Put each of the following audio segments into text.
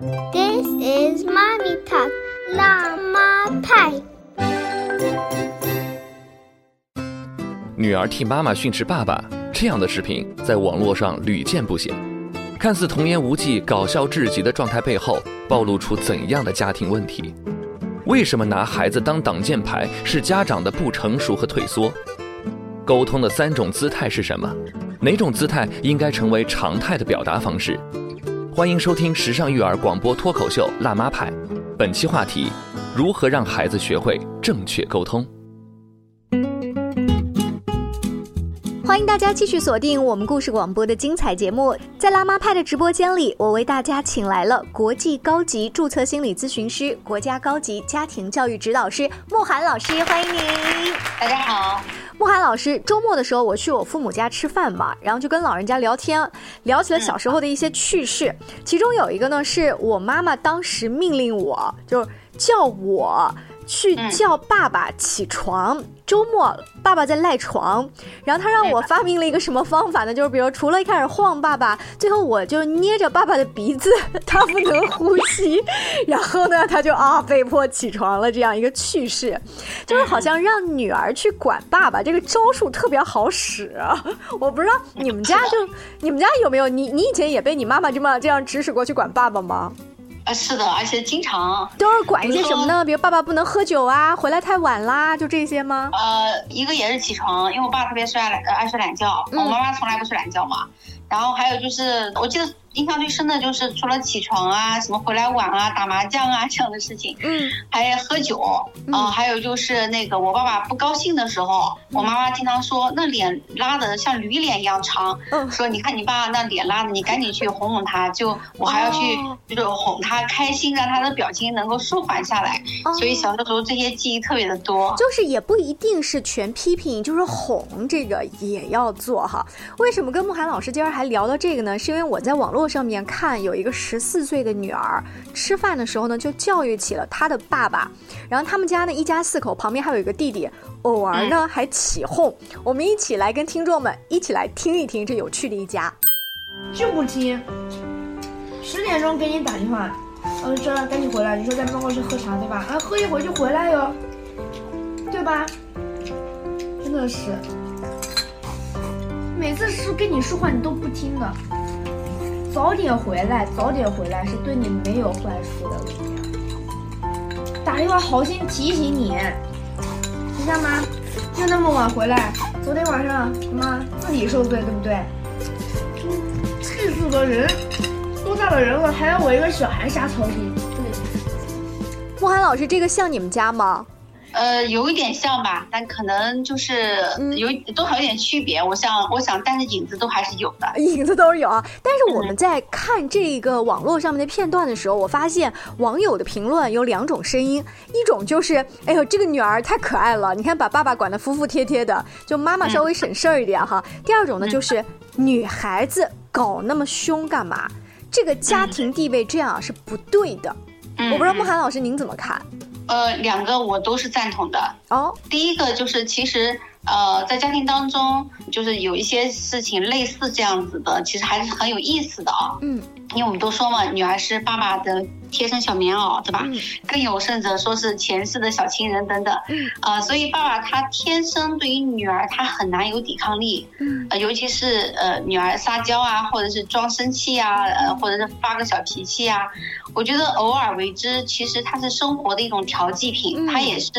This is mommy talk，辣妈派。女儿替妈妈训斥爸爸，这样的视频在网络上屡见不鲜。看似童言无忌、搞笑至极的状态背后，暴露出怎样的家庭问题？为什么拿孩子当挡箭牌是家长的不成熟和退缩？沟通的三种姿态是什么？哪种姿态应该成为常态的表达方式？欢迎收听时尚育儿广播脱口秀《辣妈派》，本期话题：如何让孩子学会正确沟通。欢迎大家继续锁定我们故事广播的精彩节目。在辣妈派的直播间里，我为大家请来了国际高级注册心理咨询师、国家高级家庭教育指导师慕寒老师，欢迎您。大家好，慕寒老师，周末的时候我去我父母家吃饭嘛，然后就跟老人家聊天，聊起了小时候的一些趣事。其中有一个呢，是我妈妈当时命令我，就是叫我去叫爸爸起床。周末爸爸在赖床，然后他让我发明了一个什么方法呢？就是比如除了一开始晃爸爸，最后我就捏着爸爸的鼻子，他不能呼吸，然后呢他就啊被迫起床了，这样一个趣事，就是好像让女儿去管爸爸，这个招数特别好使。我不知道你们家就你们家有没有你你以前也被你妈妈这么这样指使过去管爸爸吗？呃，是的，而且经常都是管一些什么呢？比如爸爸不能喝酒啊，回来太晚啦，就这些吗？呃，一个也是起床，因为我爸特别睡懒，爱睡懒觉，我妈妈从来不睡懒觉嘛。然后还有就是，我记得印象最深的就是，除了起床啊，什么回来晚啊，打麻将啊这样的事情，嗯，还喝酒啊，还有就是那个我爸爸不高兴的时候，我妈妈经常说那脸拉的像驴脸一样长，嗯，说你看你爸那脸拉的，你赶紧去哄哄他，就我还要去就是哄他开心，让他的表情能够舒缓下来。所以小的时候这些记忆特别的多，就是也不一定是全批评，就是哄这个也要做哈。为什么跟慕寒老师今儿还？聊到这个呢，是因为我在网络上面看有一个十四岁的女儿吃饭的时候呢，就教育起了她的爸爸。然后他们家呢一家四口，旁边还有一个弟弟，偶尔呢还起哄。我们一起来跟听众们一起来听一听这有趣的一家。就不听，十点钟给你打电话，嗯，说赶紧回来。你说在办公室喝茶对吧？啊，喝一会儿就回来哟，对吧？真的是。每次是跟你说话，你都不听的。早点回来，早点回来是对你没有坏处的。打电话好心提醒你，听见吗？又那么晚回来，昨天晚上妈自己受罪，对不对？气死个人！多大的人了，还要我一个小孩瞎操心？对。慕寒老师，这个像你们家吗？呃，有一点像吧，但可能就是有多少有点区别。我想，我想，但是影子都还是有的，影子都是有啊。但是我们在看这个网络上面的片段的时候，我发现网友的评论有两种声音，一种就是，哎呦，这个女儿太可爱了，你看把爸爸管得服服帖帖的，就妈妈稍微省事儿一点哈。第二种呢，就是女孩子搞那么凶干嘛？这个家庭地位这样是不对的。我不知道慕寒老师您怎么看？呃，两个我都是赞同的哦。第一个就是，其实呃，在家庭当中，就是有一些事情类似这样子的，其实还是很有意思的啊。嗯。因为我们都说嘛，女儿是爸爸的贴身小棉袄，对吧？更有甚者说是前世的小情人等等。呃，所以爸爸他天生对于女儿他很难有抵抗力。呃，尤其是呃女儿撒娇啊，或者是装生气啊，呃，或者是发个小脾气啊，我觉得偶尔为之，其实它是生活的一种调剂品，它也是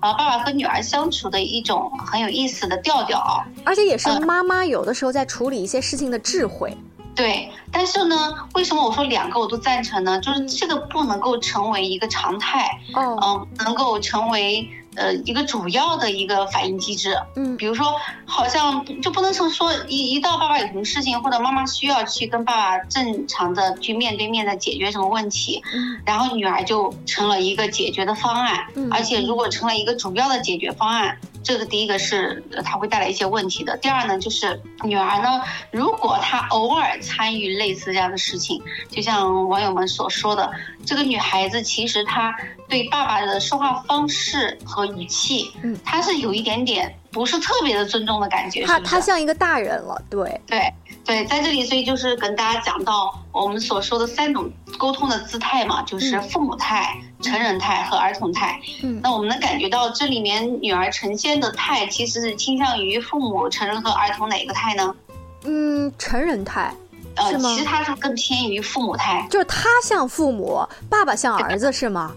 呃爸爸和女儿相处的一种很有意思的调调。而且也是妈妈有的时候在处理一些事情的智慧。对，但是呢，为什么我说两个我都赞成呢？就是这个不能够成为一个常态，嗯，能够成为呃一个主要的一个反应机制。嗯，比如说，好像就不能成说一一到爸爸有什么事情或者妈妈需要去跟爸爸正常的去面对面的解决什么问题，然后女儿就成了一个解决的方案，而且如果成了一个主要的解决方案。这个第一个是它会带来一些问题的。第二呢，就是女儿呢，如果她偶尔参与类似这样的事情，就像网友们所说的，这个女孩子其实她对爸爸的说话方式和语气，嗯，她是有一点点不是特别的尊重的感觉。她她像一个大人了，对对。对，在这里，所以就是跟大家讲到我们所说的三种沟通的姿态嘛，就是父母态、成人态和儿童态。嗯，那我们能感觉到这里面女儿呈现的态，其实是倾向于父母、成人和儿童哪个态呢？嗯，成人态。呃，其实他是更偏于父母态，就是他像父母，爸爸像儿子，是吗？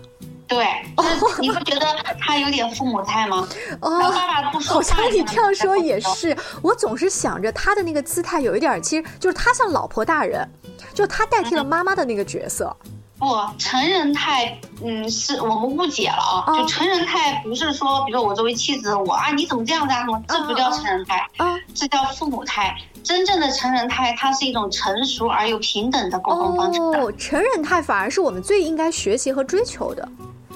对，你不觉得他有点父母态吗？哦，爸爸不说好像你这样说也是，我总是想着他的那个姿态有一点，其实就是他像老婆大人，就他代替了妈妈的那个角色。不，成人态，嗯，是我们误解了啊。就成人态不是说，比如说我作为妻子，我啊你怎么这样子啊？什么？这不叫成人态，啊，这叫父母态。真正的成人态，它是一种成熟而又平等的沟通方式。哦，成人态反而是我们最应该学习和追求的。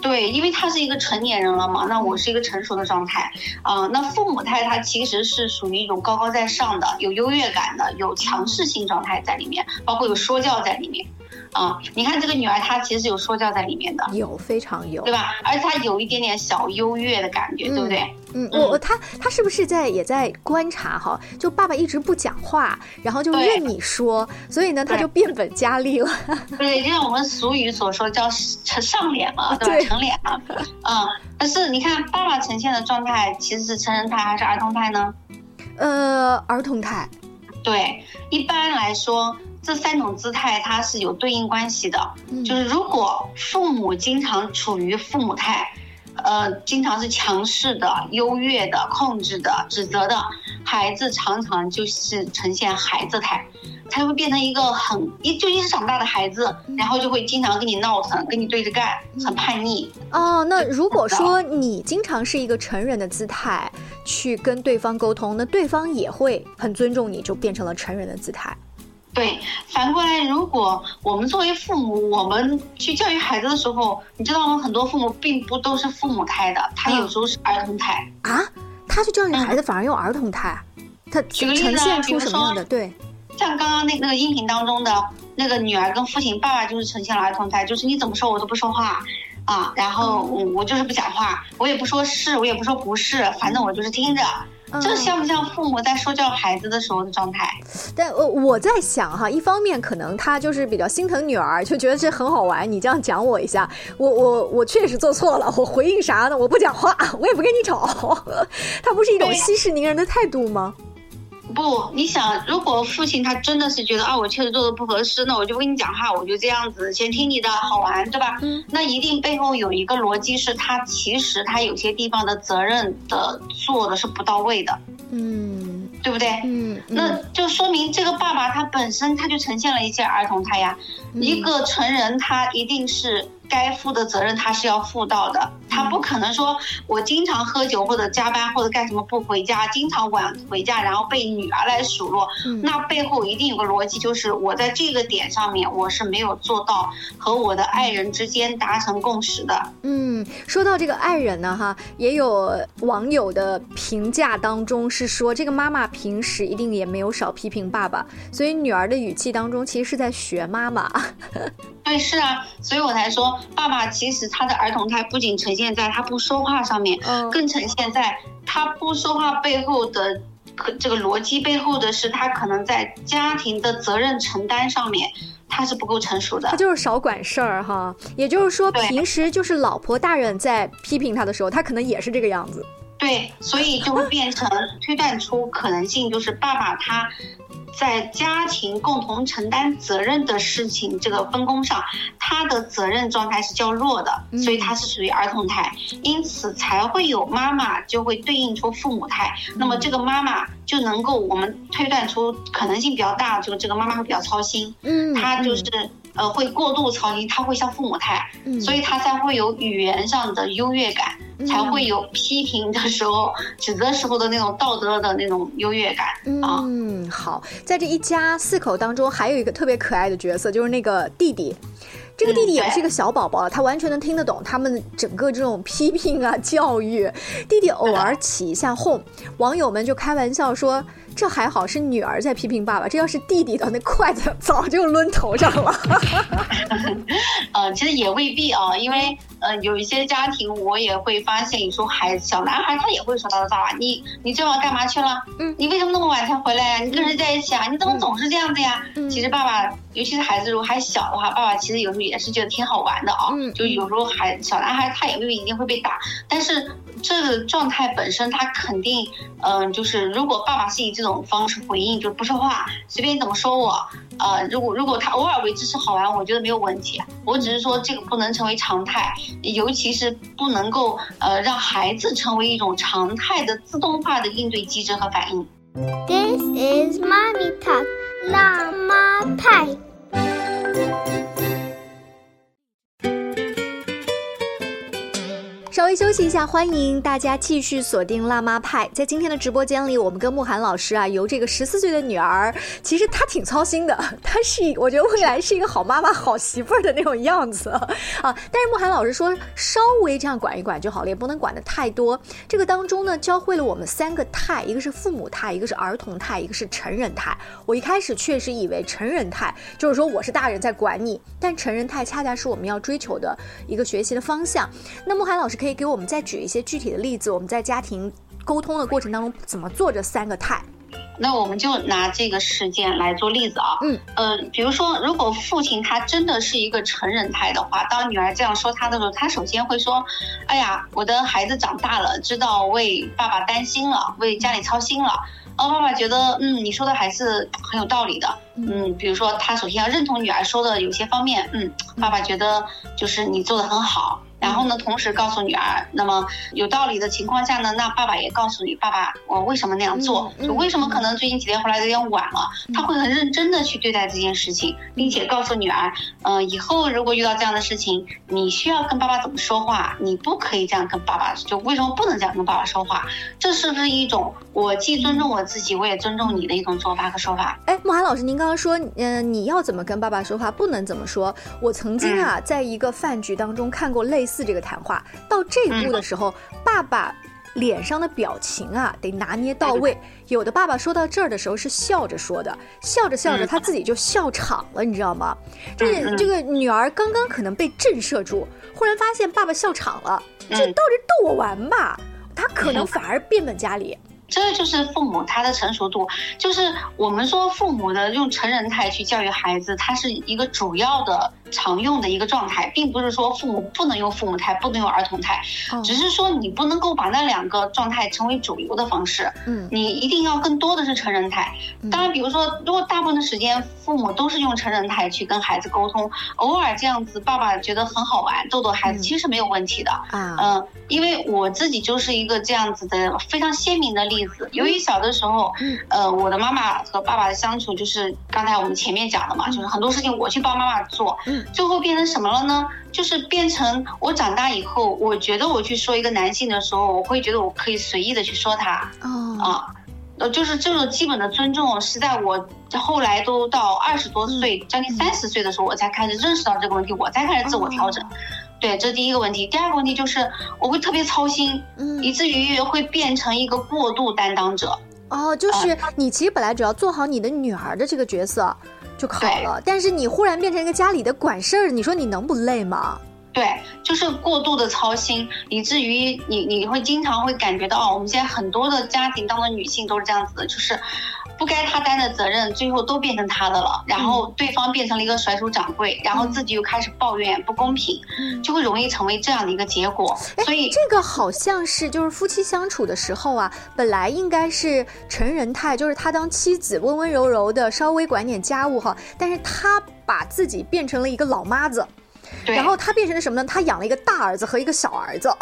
对，因为他是一个成年人了嘛，那我是一个成熟的状态，啊，那父母态他其实是属于一种高高在上的、有优越感的、有强势性状态在里面，包括有说教在里面。啊，你看这个女儿，她其实有说教在里面的，有非常有，对吧？而且她有一点点小优越的感觉，对不对？嗯，我她她是不是在也在观察哈？就爸爸一直不讲话，然后就任你说，所以呢，他就变本加厉了。对，就像我们俗语所说，叫成上脸了，对吧？成脸了。嗯，但是你看爸爸呈现的状态，其实是成人态还是儿童态呢？呃，儿童态。对，一般来说。这三种姿态它是有对应关系的，就是如果父母经常处于父母态，呃，经常是强势的、优越的、控制的、指责的，孩子常常就是呈现孩子态，他会变成一个很一就一直长大的孩子，然后就会经常跟你闹腾，跟你对着干，很叛逆。哦，那如果说你经常是一个成人的姿态去跟对方沟通，那对方也会很尊重你，就变成了成人的姿态。对，反过来，如果我们作为父母，我们去教育孩子的时候，你知道吗？很多父母并不都是父母态的，他有时候是儿童态啊。他去教育孩子，反而用儿童胎，他呈现出什么样的？对，像刚刚那那个音频当中的那个女儿跟父亲，爸爸就是呈现了儿童态，就是你怎么说我都不说话啊，然后我我就是不讲话，我也不说是，我也不说不是，反正我就是听着。这像不像父母在说教孩子的时候的状态？但我我在想哈，一方面可能他就是比较心疼女儿，就觉得这很好玩。你这样讲我一下，我我我确实做错了，我回应啥呢？我不讲话，我也不跟你吵。他不是一种息事宁人的态度吗？不，你想，如果父亲他真的是觉得啊，我确实做的不合适，那我就不跟你讲话，我就这样子先听你的，好玩，对吧？嗯。那一定背后有一个逻辑，是他其实他有些地方的责任的做的是不到位的。嗯。对不对？嗯。那就说明这个爸爸他本身他就呈现了一些儿童态呀。一个成人他一定是。该负的责任他是要负到的，他不可能说我经常喝酒或者加班或者干什么不回家，经常晚回家，然后被女儿来数落。那背后一定有个逻辑，就是我在这个点上面我是没有做到和我的爱人之间达成共识的。嗯，说到这个爱人呢，哈，也有网友的评价当中是说，这个妈妈平时一定也没有少批评爸爸，所以女儿的语气当中其实是在学妈妈。对，是啊，所以我才说，爸爸其实他的儿童态不仅呈现在他不说话上面，嗯，更呈现在他不说话背后的，这个逻辑背后的是他可能在家庭的责任承担上面，他是不够成熟的。他就是少管事儿哈，也就是说，平时就是老婆大人在批评他的时候，他可能也是这个样子。对，所以就会变成推断出可能性，就是爸爸他。在家庭共同承担责任的事情这个分工上，他的责任状态是较弱的，所以他是属于儿童态，因此才会有妈妈就会对应出父母态。那么这个妈妈就能够我们推断出可能性比较大，就这个妈妈会比较操心，嗯，她就是呃会过度操心，他会像父母态，所以他才会有语言上的优越感。才会有批评的时候、指责时候的那种道德的那种优越感啊。嗯，好，在这一家四口当中，还有一个特别可爱的角色，就是那个弟弟。这个弟弟也是一个小宝宝，他完全能听得懂他们整个这种批评啊、教育。弟弟偶尔起一下哄，网友们就开玩笑说：“这还好是女儿在批评爸爸，这要是弟弟的，那筷子早就抡头上了。”呃，呃，其实也未必啊，因为呃，有一些家庭我也会发现，你说孩子小男孩他也会说他的爸爸，你你这晚干嘛去了？嗯，你为什么那么晚才回来呀？你跟谁在一起啊？你怎么总是这样子呀？其实爸爸，尤其是孩子如果还小的话，爸爸其实有时候也是觉得挺好玩的啊。嗯，就有时候孩小男孩他也未必一定会被打，但是这个状态本身他肯定，嗯，就是如果爸爸是以这种方式回应，就不说话，随便你怎么说我。呃，如果如果他偶尔为之是好玩，我觉得没有问题。我只是说这个不能成为常态，尤其是不能够呃让孩子成为一种常态的自动化的应对机制和反应。This is mommy talk，辣妈派。微休息一下，欢迎大家继续锁定辣妈派。在今天的直播间里，我们跟慕寒老师啊，由这个十四岁的女儿，其实她挺操心的，她是我觉得未来是一个好妈妈、好媳妇儿的那种样子啊。但是慕寒老师说，稍微这样管一管就好了，也不能管的太多。这个当中呢，教会了我们三个态，一个是父母态，一个是儿童态，一个是成人态。我一开始确实以为成人态就是说我是大人在管你，但成人态恰恰是我们要追求的一个学习的方向。那慕寒老师可以。给我们再举一些具体的例子？我们在家庭沟通的过程当中怎么做这三个态？那我们就拿这个事件来做例子啊。嗯呃，比如说，如果父亲他真的是一个成人态的话，当女儿这样说他的时候，他首先会说：“哎呀，我的孩子长大了，知道为爸爸担心了，为家里操心了。”哦，爸爸觉得，嗯，你说的还是很有道理的。嗯，比如说，他首先要认同女儿说的有些方面。嗯，爸爸觉得就是你做的很好。然后呢，同时告诉女儿，那么有道理的情况下呢，那爸爸也告诉你，爸爸，我为什么那样做？就为什么可能最近几天回来有点晚了？他会很认真的去对待这件事情，并且告诉女儿，嗯，以后如果遇到这样的事情，你需要跟爸爸怎么说话？你不可以这样跟爸爸，就为什么不能这样跟爸爸说话？这是不是一种我既尊重我自己，我也尊重你的一种做法和说法？哎，慕寒老师，您刚刚说，嗯，你要怎么跟爸爸说话，不能怎么说？我曾经啊，在一个饭局当中看过类似。似这个谈话到这一步的时候，爸爸脸上的表情啊得拿捏到位。有的爸爸说到这儿的时候是笑着说的，笑着笑着他自己就笑场了，你知道吗？这这个女儿刚刚可能被震慑住，忽然发现爸爸笑场了，这到底逗我玩吧？他可能反而变本加厉。这就是父母他的成熟度，就是我们说父母的用成人态去教育孩子，他是一个主要的。常用的一个状态，并不是说父母不能用父母态，不能用儿童态，只是说你不能够把那两个状态成为主流的方式。嗯，你一定要更多的是成人态。当然，比如说，如果大部分的时间父母都是用成人态去跟孩子沟通，偶尔这样子，爸爸觉得很好玩，逗逗孩子，其实是没有问题的。啊，嗯，因为我自己就是一个这样子的非常鲜明的例子。由于小的时候，呃，我的妈妈和爸爸的相处就是刚才我们前面讲的嘛，就是很多事情我去帮妈妈做。最后变成什么了呢？就是变成我长大以后，我觉得我去说一个男性的时候，我会觉得我可以随意的去说他。哦啊，呃，就是这种基本的尊重，是在我后来都到二十多岁，将近三十岁的时候，我才开始认识到这个问题，我才开始自我调整。对，这是第一个问题。第二个问题就是我会特别操心，以至于会变成一个过度担当者。哦，就是你其实本来只要做好你的女儿的这个角色。就好了，但是你忽然变成一个家里的管事儿，你说你能不累吗？对，就是过度的操心，以至于你你会经常会感觉到，我们现在很多的家庭当中女性都是这样子的，就是。不该他担的责任，最后都变成他的了。然后对方变成了一个甩手掌柜，然后自己又开始抱怨不公平，就会容易成为这样的一个结果。所以这个好像是就是夫妻相处的时候啊，本来应该是成人态，就是他当妻子温温柔柔的，稍微管点家务哈。但是他把自己变成了一个老妈子，然后他变成了什么呢？他养了一个大儿子和一个小儿子。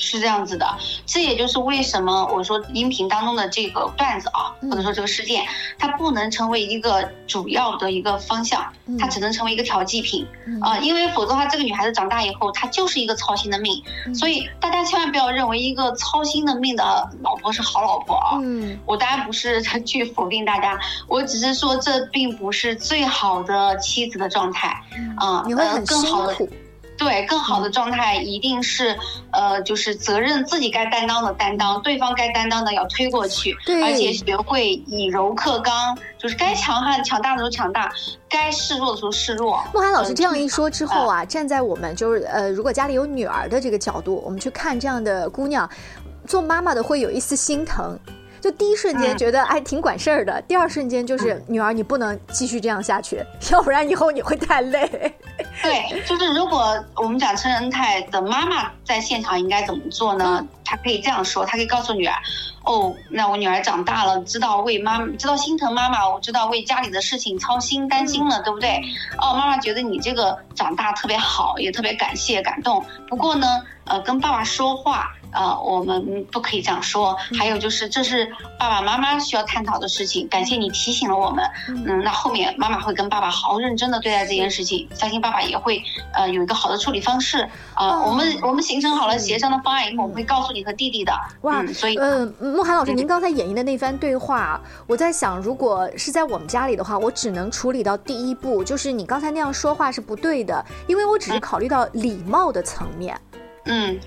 是这样子的，这也就是为什么我说音频当中的这个段子啊，或者说这个事件，它不能成为一个主要的一个方向，它只能成为一个调剂品。啊，因为否则的话，这个女孩子长大以后，她就是一个操心的命。所以大家千万不要认为一个操心的命的老婆是好老婆啊。嗯，我当然不是去否定大家，我只是说这并不是最好的妻子的状态。啊，你会很辛苦。对，更好的状态一定是，呃，就是责任自己该担当的担当，对方该担当的要推过去，对，而且学会以柔克刚，就是该强悍强大的时候强大，该示弱的时候示弱。慕寒老师这样一说之后啊，站在我们就是呃，如果家里有女儿的这个角度，我们去看这样的姑娘，做妈妈的会有一丝心疼。就第一瞬间觉得哎挺管事儿的，第二瞬间就是女儿你不能继续这样下去，要不然以后你会太累。对，就是如果我们讲成人态的妈妈在现场应该怎么做呢？她可以这样说，她可以告诉女儿，哦，那我女儿长大了，知道为妈，知道心疼妈妈，我知道为家里的事情操心担心了，对不对？哦，妈妈觉得你这个长大特别好，也特别感谢感动。不过呢，呃，跟爸爸说话。呃，我们不可以这样说。还有就是，这是爸爸妈妈需要探讨的事情。感谢你提醒了我们。嗯，那后面妈妈会跟爸爸好好认真的对待这件事情，相信爸爸也会呃有一个好的处理方式。啊，我们我们形成好了协商的方案以后，我们会告诉你和弟弟的。哇，所以嗯，慕寒老师，您刚才演绎的那番对话，我在想，如果是在我们家里的话，我只能处理到第一步，就是你刚才那样说话是不对的，因为我只是考虑到礼貌的层面。嗯，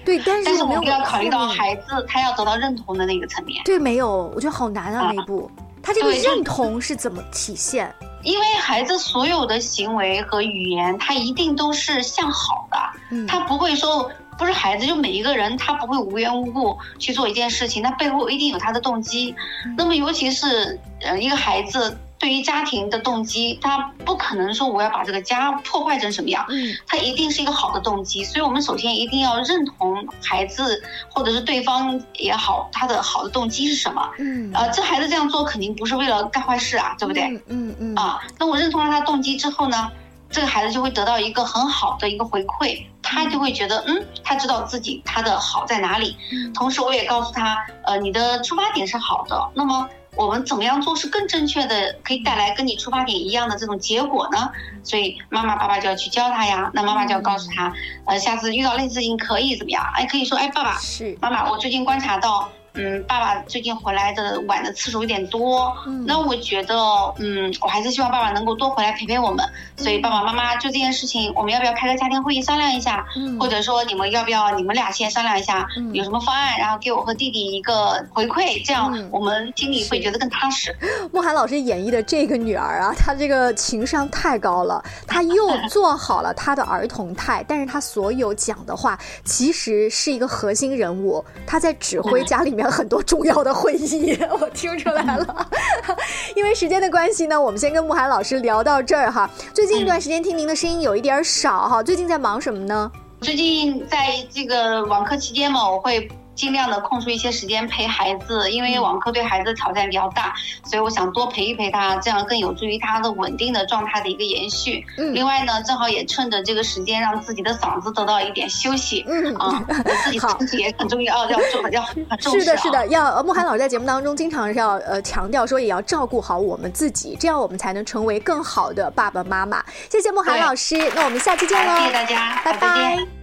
对，但是我们要考虑到孩子他要得到认同的那个层面。对，没有，我觉得好难啊那一步。他这个认同是怎么体现？因为孩子所有的行为和语言，他一定都是向好的，他不会说不是孩子，就每一个人他不会无缘无故去做一件事情，他背后一定有他的动机。那么尤其是呃一个孩子。对于家庭的动机，他不可能说我要把这个家破坏成什么样，嗯，他一定是一个好的动机，所以我们首先一定要认同孩子或者是对方也好，他的好的动机是什么，嗯，呃，这孩子这样做肯定不是为了干坏事啊，对不对？嗯嗯啊，那我认同了他的动机之后呢，这个孩子就会得到一个很好的一个回馈，他就会觉得，嗯，他知道自己他的好在哪里，同时我也告诉他，呃，你的出发点是好的，那么。我们怎么样做是更正确的，可以带来跟你出发点一样的这种结果呢？所以妈妈、爸爸就要去教他呀。那妈妈就要告诉他，呃，下次遇到类似事情可以怎么样？哎，可以说，哎，爸爸，是妈妈，我最近观察到。嗯，爸爸最近回来的晚的次数有点多，那我觉得，嗯，我还是希望爸爸能够多回来陪陪我们。所以爸爸妈妈就这件事情，我们要不要开个家庭会议商量一下？或者说你们要不要你们俩先商量一下，有什么方案，然后给我和弟弟一个回馈，这样我们心里会觉得更踏实。慕寒老师演绎的这个女儿啊，她这个情商太高了，她又 做好了她的儿童态，但是她所有讲的话其实是一个核心人物，她在指挥家里面。很多重要的会议，我听出来了。因为时间的关系呢，我们先跟慕寒老师聊到这儿哈。最近一段时间听您的声音有一点少哈，最近在忙什么呢？最近在这个网课期间嘛，我会。尽量的空出一些时间陪孩子，因为网课对孩子的挑战比较大，所以我想多陪一陪他，这样更有助于他的稳定的状态的一个延续。嗯，另外呢，正好也趁着这个时间，让自己的嗓子得到一点休息。嗯啊，我自己身体也很重要，要重要 很重视。是的，是的，要慕寒老师在节目当中经常是要呃强调说，也要照顾好我们自己，这样我们才能成为更好的爸爸妈妈。谢谢慕寒老师，那我们下期见喽！谢谢大家，拜拜。